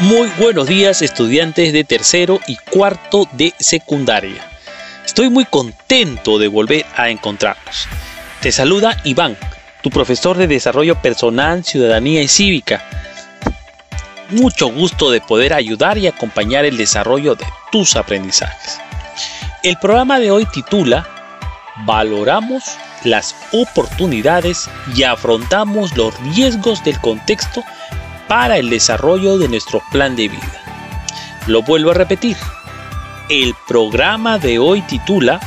Muy buenos días estudiantes de tercero y cuarto de secundaria. Estoy muy contento de volver a encontrarnos. Te saluda Iván, tu profesor de Desarrollo Personal, Ciudadanía y Cívica. Mucho gusto de poder ayudar y acompañar el desarrollo de tus aprendizajes. El programa de hoy titula Valoramos las oportunidades y afrontamos los riesgos del contexto para el desarrollo de nuestro plan de vida. Lo vuelvo a repetir. El programa de hoy titula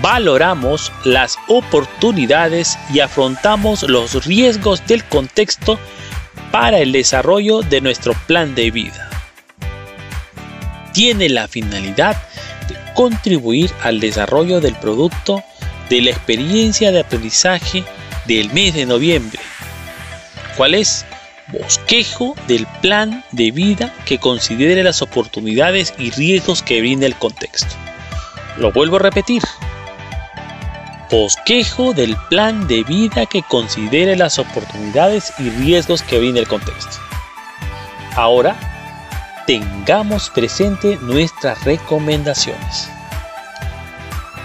Valoramos las oportunidades y afrontamos los riesgos del contexto para el desarrollo de nuestro plan de vida. Tiene la finalidad de contribuir al desarrollo del producto de la experiencia de aprendizaje del mes de noviembre. ¿Cuál es? Bosquejo del plan de vida que considere las oportunidades y riesgos que brinda el contexto. Lo vuelvo a repetir. Bosquejo del plan de vida que considere las oportunidades y riesgos que brinda el contexto. Ahora, tengamos presente nuestras recomendaciones.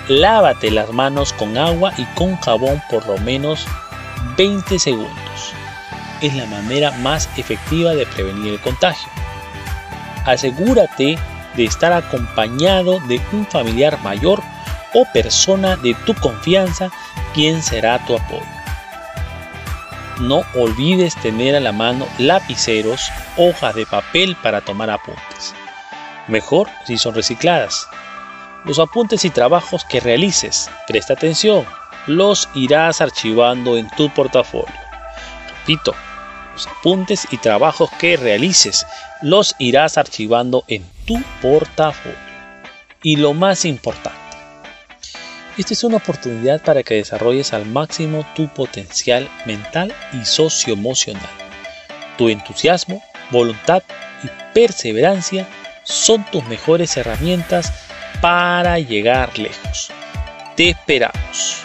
Lávate las manos con agua y con jabón por lo menos 20 segundos es la manera más efectiva de prevenir el contagio. Asegúrate de estar acompañado de un familiar mayor o persona de tu confianza quien será tu apoyo. No olvides tener a la mano lapiceros, hojas de papel para tomar apuntes. Mejor si son recicladas. Los apuntes y trabajos que realices, presta atención, los irás archivando en tu portafolio. Repito, los apuntes y trabajos que realices los irás archivando en tu portafolio. Y lo más importante, esta es una oportunidad para que desarrolles al máximo tu potencial mental y socioemocional. Tu entusiasmo, voluntad y perseverancia son tus mejores herramientas para llegar lejos. Te esperamos.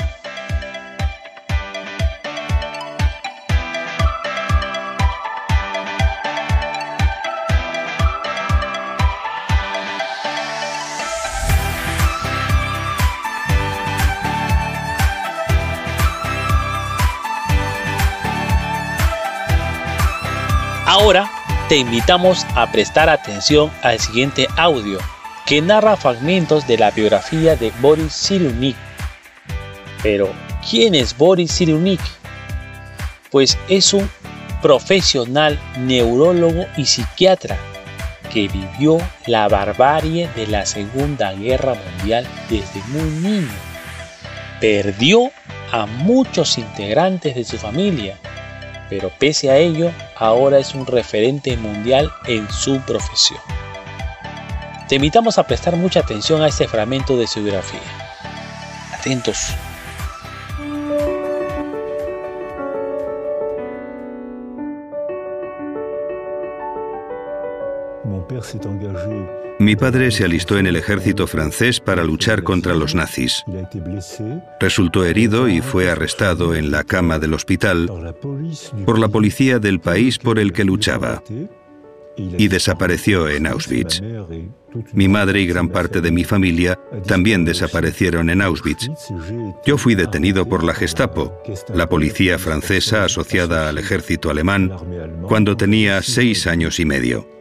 Ahora te invitamos a prestar atención al siguiente audio que narra fragmentos de la biografía de Boris Cyrulnik. Pero, ¿quién es Boris Cyrulnik? Pues es un profesional neurólogo y psiquiatra que vivió la barbarie de la Segunda Guerra Mundial desde muy niño. Perdió a muchos integrantes de su familia pero pese a ello, ahora es un referente mundial en su profesión. Te invitamos a prestar mucha atención a este fragmento de su biografía. Atentos. Mi padre se alistó en el ejército francés para luchar contra los nazis. Resultó herido y fue arrestado en la cama del hospital por la policía del país por el que luchaba y desapareció en Auschwitz. Mi madre y gran parte de mi familia también desaparecieron en Auschwitz. Yo fui detenido por la Gestapo, la policía francesa asociada al ejército alemán, cuando tenía seis años y medio.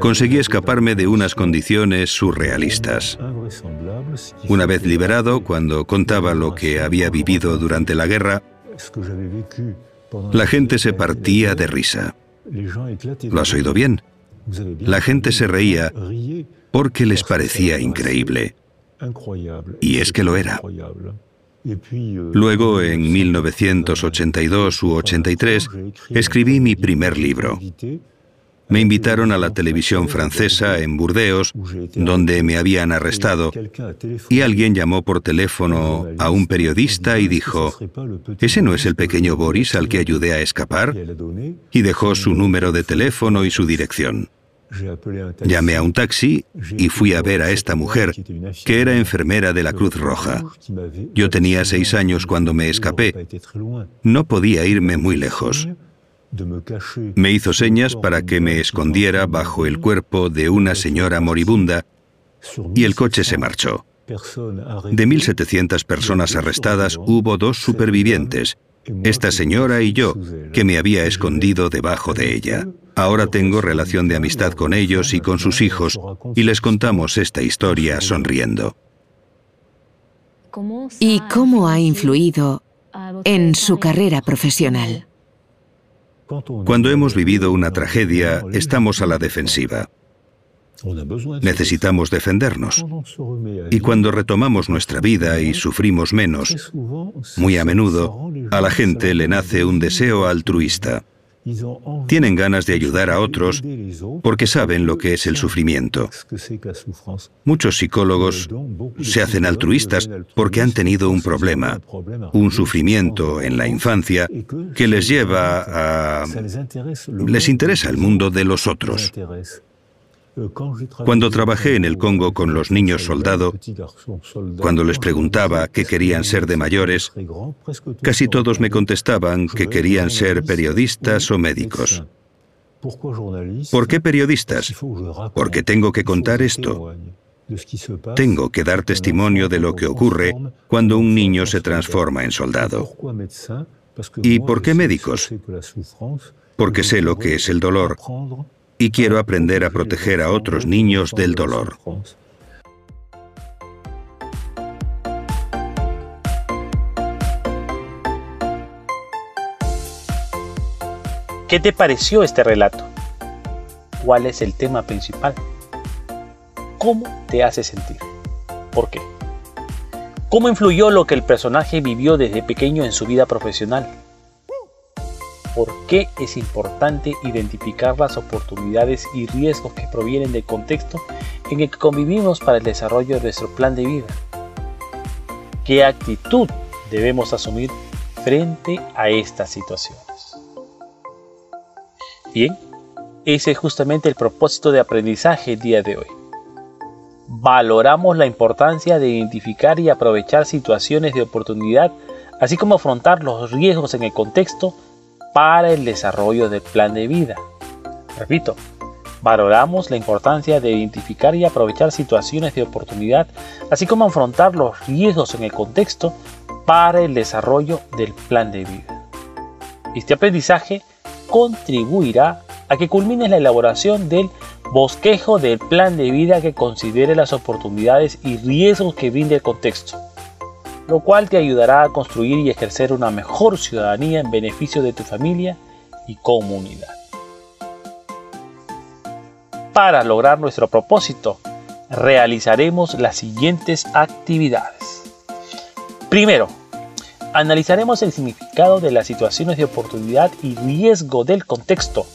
Conseguí escaparme de unas condiciones surrealistas. Una vez liberado, cuando contaba lo que había vivido durante la guerra, la gente se partía de risa. ¿Lo has oído bien? La gente se reía porque les parecía increíble. Y es que lo era. Luego, en 1982 u 83, escribí mi primer libro. Me invitaron a la televisión francesa en Burdeos, donde me habían arrestado, y alguien llamó por teléfono a un periodista y dijo, ¿ese no es el pequeño Boris al que ayudé a escapar? Y dejó su número de teléfono y su dirección. Llamé a un taxi y fui a ver a esta mujer, que era enfermera de la Cruz Roja. Yo tenía seis años cuando me escapé. No podía irme muy lejos. Me hizo señas para que me escondiera bajo el cuerpo de una señora moribunda y el coche se marchó. De 1.700 personas arrestadas hubo dos supervivientes, esta señora y yo, que me había escondido debajo de ella. Ahora tengo relación de amistad con ellos y con sus hijos y les contamos esta historia sonriendo. ¿Y cómo ha influido en su carrera profesional? Cuando hemos vivido una tragedia, estamos a la defensiva. Necesitamos defendernos. Y cuando retomamos nuestra vida y sufrimos menos, muy a menudo, a la gente le nace un deseo altruista. Tienen ganas de ayudar a otros porque saben lo que es el sufrimiento. Muchos psicólogos se hacen altruistas porque han tenido un problema, un sufrimiento en la infancia que les lleva a... les interesa el mundo de los otros. Cuando trabajé en el Congo con los niños soldado, cuando les preguntaba qué querían ser de mayores, casi todos me contestaban que querían ser periodistas o médicos. ¿Por qué periodistas? Porque tengo que contar esto. Tengo que dar testimonio de lo que ocurre cuando un niño se transforma en soldado. ¿Y por qué médicos? Porque sé lo que es el dolor y quiero aprender a proteger a otros niños del dolor. ¿Qué te pareció este relato? ¿Cuál es el tema principal? ¿Cómo te hace sentir? ¿Por qué? ¿Cómo influyó lo que el personaje vivió desde pequeño en su vida profesional? Por qué es importante identificar las oportunidades y riesgos que provienen del contexto en el que convivimos para el desarrollo de nuestro plan de vida. ¿Qué actitud debemos asumir frente a estas situaciones? Bien, ese es justamente el propósito de aprendizaje el día de hoy. Valoramos la importancia de identificar y aprovechar situaciones de oportunidad, así como afrontar los riesgos en el contexto para el desarrollo del plan de vida. Repito, valoramos la importancia de identificar y aprovechar situaciones de oportunidad, así como afrontar los riesgos en el contexto para el desarrollo del plan de vida. Este aprendizaje contribuirá a que culmine la elaboración del bosquejo del plan de vida que considere las oportunidades y riesgos que brinda el contexto lo cual te ayudará a construir y ejercer una mejor ciudadanía en beneficio de tu familia y comunidad. Para lograr nuestro propósito, realizaremos las siguientes actividades. Primero, analizaremos el significado de las situaciones de oportunidad y riesgo del contexto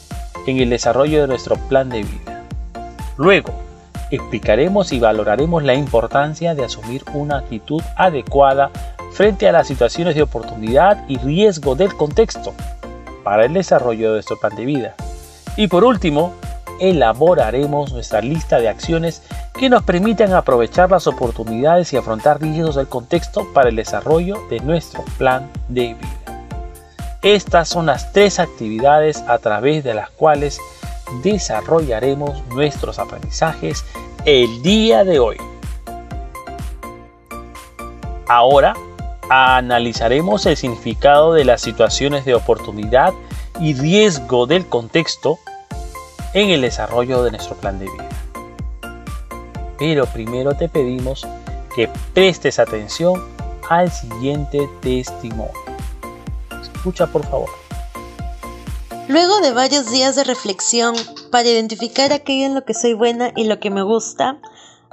en el desarrollo de nuestro plan de vida. Luego, explicaremos y valoraremos la importancia de asumir una actitud adecuada frente a las situaciones de oportunidad y riesgo del contexto para el desarrollo de nuestro plan de vida. Y por último, elaboraremos nuestra lista de acciones que nos permitan aprovechar las oportunidades y afrontar riesgos del contexto para el desarrollo de nuestro plan de vida. Estas son las tres actividades a través de las cuales desarrollaremos nuestros aprendizajes el día de hoy. Ahora analizaremos el significado de las situaciones de oportunidad y riesgo del contexto en el desarrollo de nuestro plan de vida. Pero primero te pedimos que prestes atención al siguiente testimonio. Escucha por favor. Luego de varios días de reflexión para identificar aquello en lo que soy buena y lo que me gusta,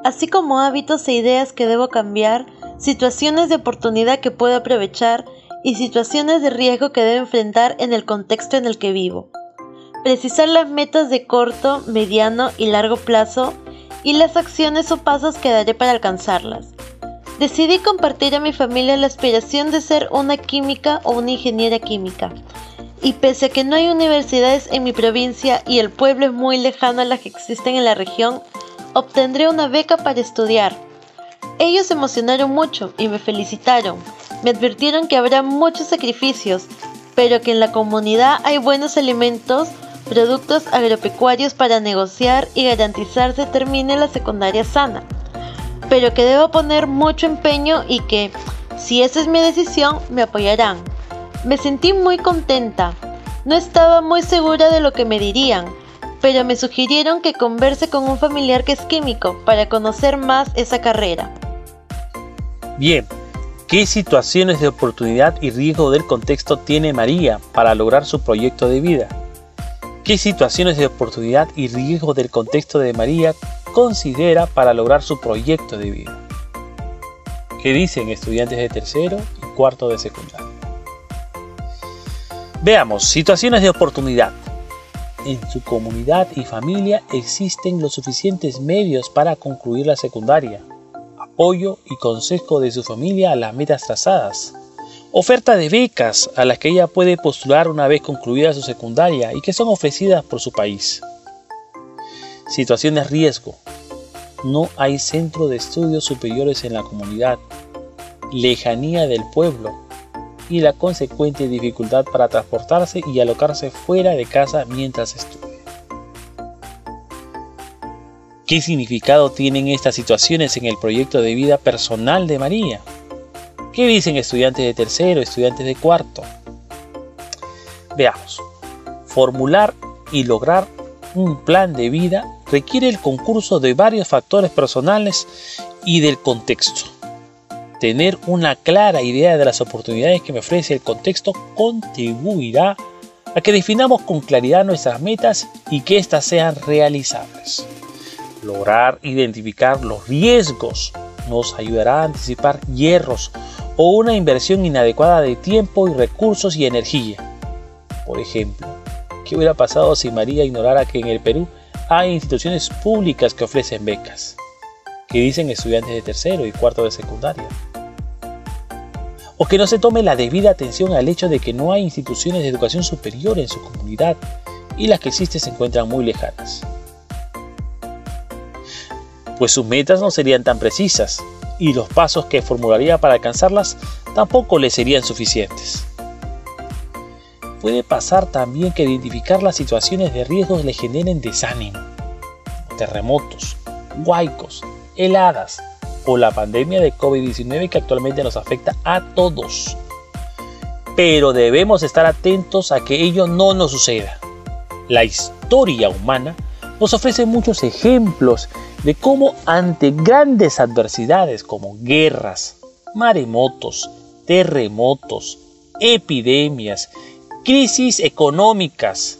así como hábitos e ideas que debo cambiar, situaciones de oportunidad que puedo aprovechar y situaciones de riesgo que debo enfrentar en el contexto en el que vivo. Precisar las metas de corto, mediano y largo plazo y las acciones o pasos que daré para alcanzarlas. Decidí compartir a mi familia la aspiración de ser una química o una ingeniera química. Y pese a que no hay universidades en mi provincia y el pueblo es muy lejano a las que existen en la región, obtendré una beca para estudiar. Ellos se emocionaron mucho y me felicitaron. Me advirtieron que habrá muchos sacrificios, pero que en la comunidad hay buenos alimentos, productos agropecuarios para negociar y garantizarse termine la secundaria sana. Pero que debo poner mucho empeño y que, si esa es mi decisión, me apoyarán. Me sentí muy contenta. No estaba muy segura de lo que me dirían, pero me sugirieron que converse con un familiar que es químico para conocer más esa carrera. Bien, ¿qué situaciones de oportunidad y riesgo del contexto tiene María para lograr su proyecto de vida? ¿Qué situaciones de oportunidad y riesgo del contexto de María considera para lograr su proyecto de vida? ¿Qué dicen estudiantes de tercero y cuarto de secundaria? Veamos, situaciones de oportunidad. En su comunidad y familia existen los suficientes medios para concluir la secundaria, apoyo y consejo de su familia a las metas trazadas, oferta de becas a las que ella puede postular una vez concluida su secundaria y que son ofrecidas por su país. Situaciones de riesgo. No hay centro de estudios superiores en la comunidad. Lejanía del pueblo y la consecuente dificultad para transportarse y alocarse fuera de casa mientras estudia. ¿Qué significado tienen estas situaciones en el proyecto de vida personal de María? ¿Qué dicen estudiantes de tercero, estudiantes de cuarto? Veamos. Formular y lograr un plan de vida requiere el concurso de varios factores personales y del contexto. Tener una clara idea de las oportunidades que me ofrece el contexto contribuirá a que definamos con claridad nuestras metas y que éstas sean realizables. Lograr identificar los riesgos nos ayudará a anticipar hierros o una inversión inadecuada de tiempo y recursos y energía. Por ejemplo, ¿qué hubiera pasado si María ignorara que en el Perú hay instituciones públicas que ofrecen becas? ¿Qué dicen estudiantes de tercero y cuarto de secundaria? O que no se tome la debida atención al hecho de que no hay instituciones de educación superior en su comunidad y las que existen se encuentran muy lejanas. Pues sus metas no serían tan precisas y los pasos que formularía para alcanzarlas tampoco le serían suficientes. Puede pasar también que identificar las situaciones de riesgos le generen desánimo, terremotos, huaicos, heladas o la pandemia de COVID-19 que actualmente nos afecta a todos. Pero debemos estar atentos a que ello no nos suceda. La historia humana nos ofrece muchos ejemplos de cómo ante grandes adversidades como guerras, maremotos, terremotos, epidemias, crisis económicas,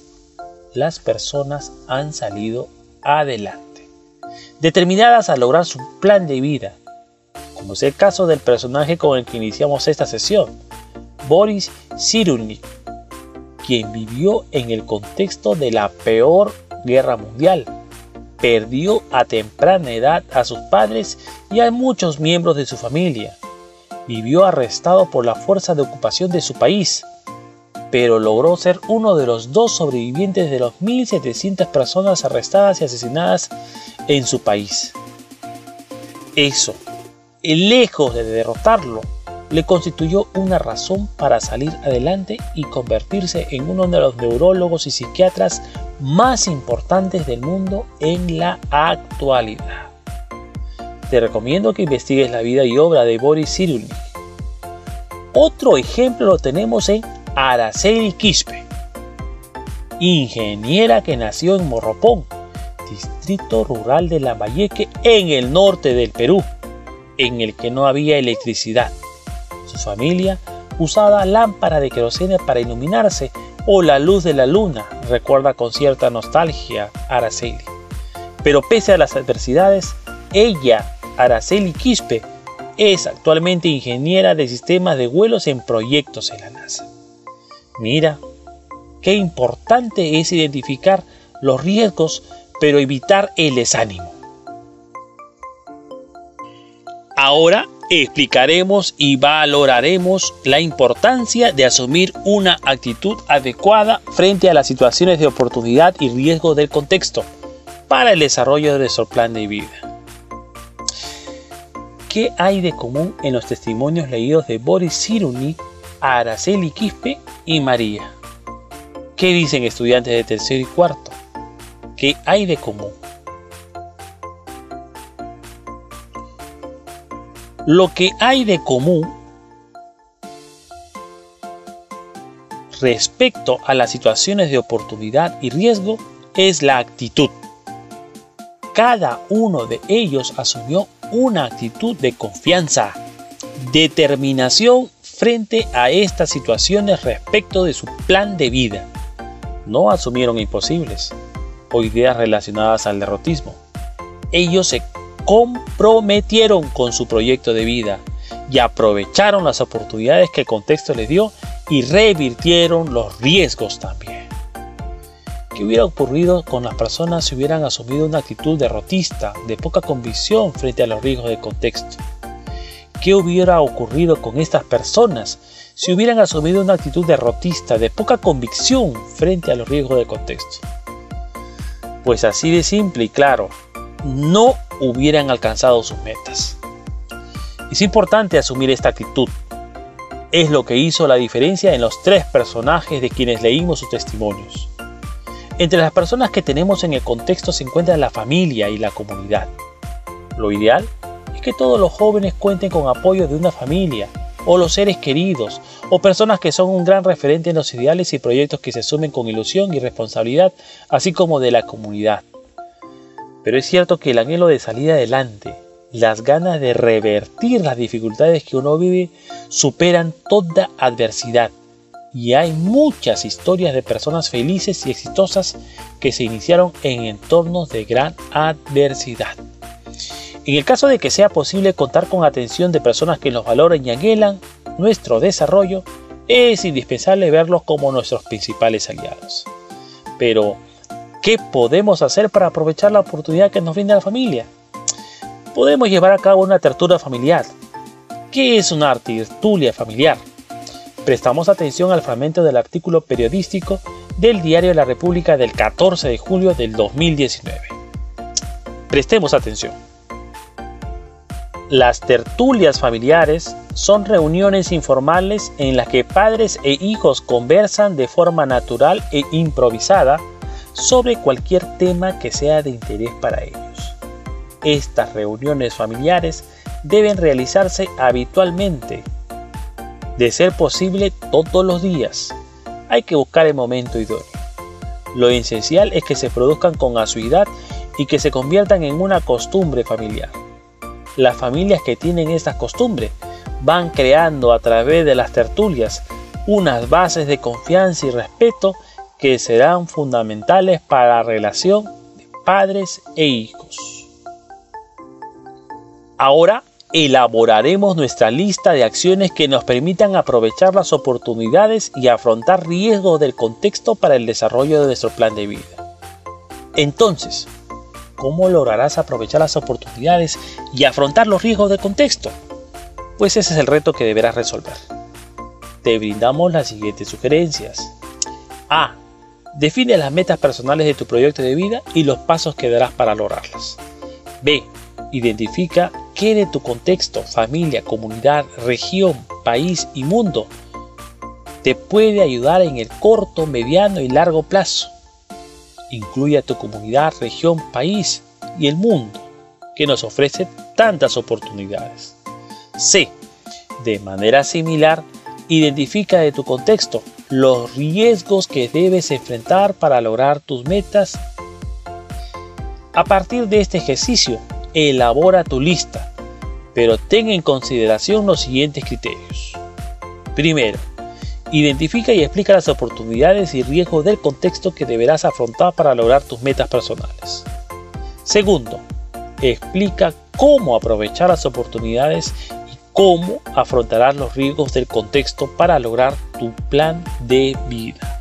las personas han salido adelante, determinadas a lograr su plan de vida, como es el caso del personaje con el que iniciamos esta sesión, Boris Cyrulnik, quien vivió en el contexto de la peor guerra mundial perdió a temprana edad a sus padres y a muchos miembros de su familia. Vivió arrestado por la fuerza de ocupación de su país, pero logró ser uno de los dos sobrevivientes de los 1.700 personas arrestadas y asesinadas en su país. Eso, lejos de derrotarlo, le constituyó una razón para salir adelante y convertirse en uno de los neurólogos y psiquiatras más importantes del mundo en la actualidad. Te recomiendo que investigues la vida y obra de Boris Cyrulnik. Otro ejemplo lo tenemos en Araceli Quispe, ingeniera que nació en Morropón, distrito rural de Lambayeque en el norte del Perú, en el que no había electricidad. Su familia usaba lámpara de querosene para iluminarse o la luz de la luna, recuerda con cierta nostalgia Araceli. Pero pese a las adversidades, ella, Araceli Quispe, es actualmente ingeniera de sistemas de vuelos en proyectos en la NASA. Mira, qué importante es identificar los riesgos, pero evitar el desánimo. Ahora explicaremos y valoraremos la importancia de asumir una actitud adecuada frente a las situaciones de oportunidad y riesgo del contexto para el desarrollo de nuestro plan de vida. ¿Qué hay de común en los testimonios leídos de Boris Siruni, Araceli Quispe y María? ¿Qué dicen estudiantes de tercero y cuarto? ¿Qué hay de común? Lo que hay de común respecto a las situaciones de oportunidad y riesgo es la actitud. Cada uno de ellos asumió una actitud de confianza, determinación frente a estas situaciones respecto de su plan de vida. No asumieron imposibles o ideas relacionadas al derrotismo. Ellos se comprometieron con su proyecto de vida y aprovecharon las oportunidades que el contexto les dio y revirtieron los riesgos también. ¿Qué hubiera ocurrido con las personas si hubieran asumido una actitud derrotista, de poca convicción frente a los riesgos del contexto? ¿Qué hubiera ocurrido con estas personas si hubieran asumido una actitud derrotista, de poca convicción frente a los riesgos del contexto? Pues así de simple y claro, no hubieran alcanzado sus metas. Es importante asumir esta actitud. Es lo que hizo la diferencia en los tres personajes de quienes leímos sus testimonios. Entre las personas que tenemos en el contexto se encuentra la familia y la comunidad. Lo ideal que todos los jóvenes cuenten con apoyo de una familia, o los seres queridos, o personas que son un gran referente en los ideales y proyectos que se asumen con ilusión y responsabilidad, así como de la comunidad. Pero es cierto que el anhelo de salir adelante, las ganas de revertir las dificultades que uno vive, superan toda adversidad. Y hay muchas historias de personas felices y exitosas que se iniciaron en entornos de gran adversidad. En el caso de que sea posible contar con atención de personas que nos valoren y anhelan nuestro desarrollo, es indispensable verlos como nuestros principales aliados. Pero, ¿Qué podemos hacer para aprovechar la oportunidad que nos brinda la familia? Podemos llevar a cabo una tertulia familiar. ¿Qué es una tertulia familiar? Prestamos atención al fragmento del artículo periodístico del Diario de la República del 14 de julio del 2019. Prestemos atención. Las tertulias familiares son reuniones informales en las que padres e hijos conversan de forma natural e improvisada sobre cualquier tema que sea de interés para ellos. Estas reuniones familiares deben realizarse habitualmente. De ser posible todos los días. Hay que buscar el momento idóneo. Lo esencial es que se produzcan con asiduidad y que se conviertan en una costumbre familiar. Las familias que tienen estas costumbres van creando a través de las tertulias unas bases de confianza y respeto que serán fundamentales para la relación de padres e hijos. Ahora elaboraremos nuestra lista de acciones que nos permitan aprovechar las oportunidades y afrontar riesgos del contexto para el desarrollo de nuestro plan de vida. Entonces, ¿cómo lograrás aprovechar las oportunidades y afrontar los riesgos del contexto? Pues ese es el reto que deberás resolver. Te brindamos las siguientes sugerencias. A. Define las metas personales de tu proyecto de vida y los pasos que darás para lograrlas. B. Identifica qué de tu contexto, familia, comunidad, región, país y mundo te puede ayudar en el corto, mediano y largo plazo. Incluye a tu comunidad, región, país y el mundo, que nos ofrece tantas oportunidades. C. De manera similar, identifica de tu contexto los riesgos que debes enfrentar para lograr tus metas. A partir de este ejercicio, elabora tu lista, pero ten en consideración los siguientes criterios. Primero, identifica y explica las oportunidades y riesgos del contexto que deberás afrontar para lograr tus metas personales. Segundo, explica cómo aprovechar las oportunidades y cómo afrontarás los riesgos del contexto para lograr tu plan de vida.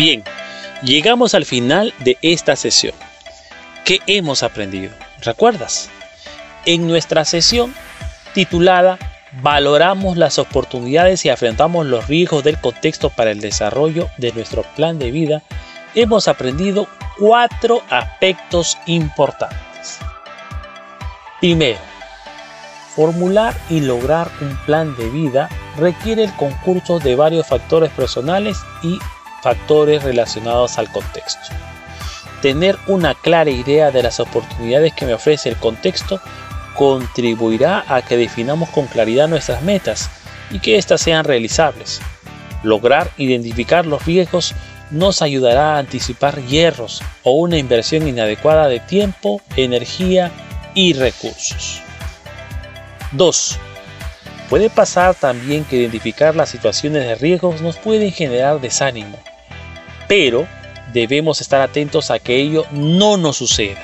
Bien, llegamos al final de esta sesión. ¿Qué hemos aprendido? ¿Recuerdas? En nuestra sesión titulada Valoramos las oportunidades y afrontamos los riesgos del contexto para el desarrollo de nuestro plan de vida, hemos aprendido cuatro aspectos importantes. Primero, formular y lograr un plan de vida requiere el concurso de varios factores personales y factores relacionados al contexto. Tener una clara idea de las oportunidades que me ofrece el contexto contribuirá a que definamos con claridad nuestras metas y que éstas sean realizables. Lograr identificar los riesgos nos ayudará a anticipar hierros o una inversión inadecuada de tiempo, energía y recursos. 2. Puede pasar también que identificar las situaciones de riesgos nos pueden generar desánimo, pero debemos estar atentos a que ello no nos suceda.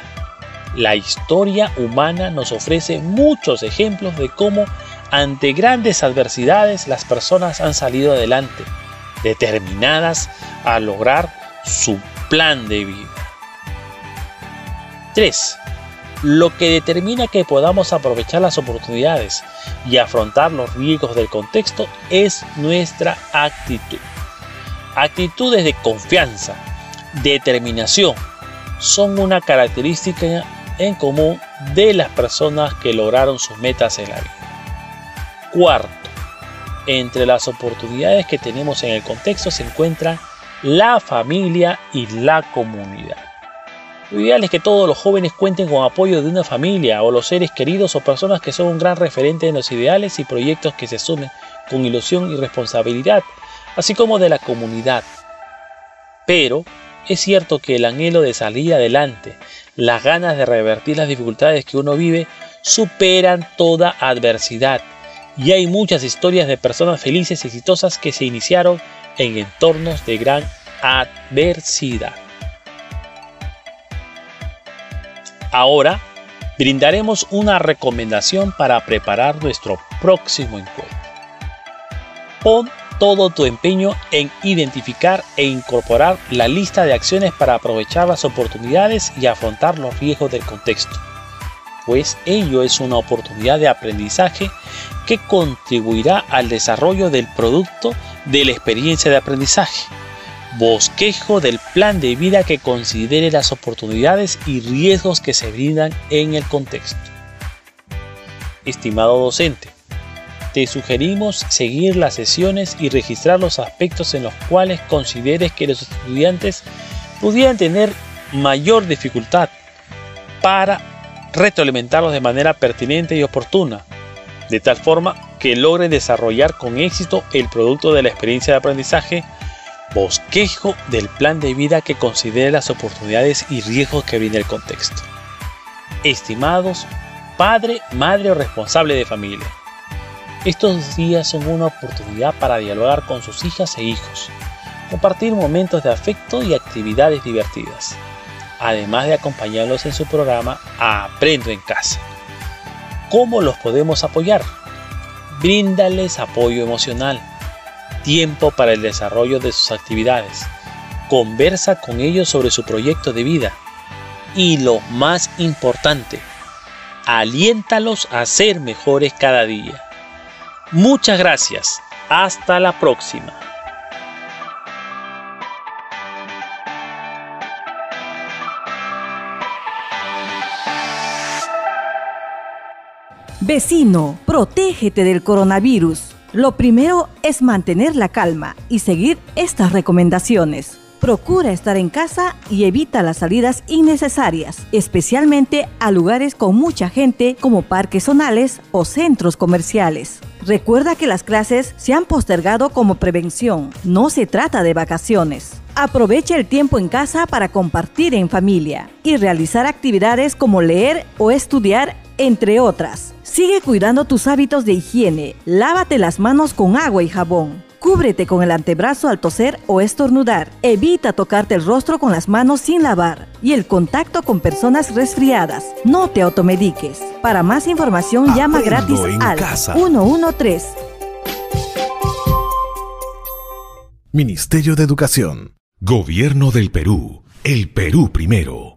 La historia humana nos ofrece muchos ejemplos de cómo ante grandes adversidades las personas han salido adelante, determinadas a lograr su plan de vida. 3. Lo que determina que podamos aprovechar las oportunidades y afrontar los riesgos del contexto es nuestra actitud. Actitudes de confianza, determinación, son una característica en común de las personas que lograron sus metas en la vida. Cuarto, entre las oportunidades que tenemos en el contexto se encuentra la familia y la comunidad. Lo ideal es que todos los jóvenes cuenten con apoyo de una familia o los seres queridos o personas que son un gran referente en los ideales y proyectos que se asumen con ilusión y responsabilidad así como de la comunidad. Pero es cierto que el anhelo de salir adelante, las ganas de revertir las dificultades que uno vive, superan toda adversidad. Y hay muchas historias de personas felices y exitosas que se iniciaron en entornos de gran adversidad. Ahora brindaremos una recomendación para preparar nuestro próximo encuentro. Pon todo tu empeño en identificar e incorporar la lista de acciones para aprovechar las oportunidades y afrontar los riesgos del contexto, pues ello es una oportunidad de aprendizaje que contribuirá al desarrollo del producto de la experiencia de aprendizaje. Bosquejo del plan de vida que considere las oportunidades y riesgos que se brindan en el contexto. Estimado docente, te sugerimos seguir las sesiones y registrar los aspectos en los cuales consideres que los estudiantes pudieran tener mayor dificultad para retroalimentarlos de manera pertinente y oportuna, de tal forma que logren desarrollar con éxito el producto de la experiencia de aprendizaje, bosquejo del plan de vida que considere las oportunidades y riesgos que brinda el contexto. Estimados padre, madre o responsable de familia, estos días son una oportunidad para dialogar con sus hijas e hijos, compartir momentos de afecto y actividades divertidas, además de acompañarlos en su programa Aprendo en casa. ¿Cómo los podemos apoyar? Bríndales apoyo emocional, tiempo para el desarrollo de sus actividades, conversa con ellos sobre su proyecto de vida y lo más importante, aliéntalos a ser mejores cada día. Muchas gracias. Hasta la próxima. Vecino, protégete del coronavirus. Lo primero es mantener la calma y seguir estas recomendaciones. Procura estar en casa y evita las salidas innecesarias, especialmente a lugares con mucha gente como parques zonales o centros comerciales. Recuerda que las clases se han postergado como prevención, no se trata de vacaciones. Aprovecha el tiempo en casa para compartir en familia y realizar actividades como leer o estudiar, entre otras. Sigue cuidando tus hábitos de higiene. Lávate las manos con agua y jabón. Cúbrete con el antebrazo al toser o estornudar. Evita tocarte el rostro con las manos sin lavar y el contacto con personas resfriadas. No te automediques. Para más información llama gratis al 113. Ministerio de Educación. Gobierno del Perú. El Perú primero.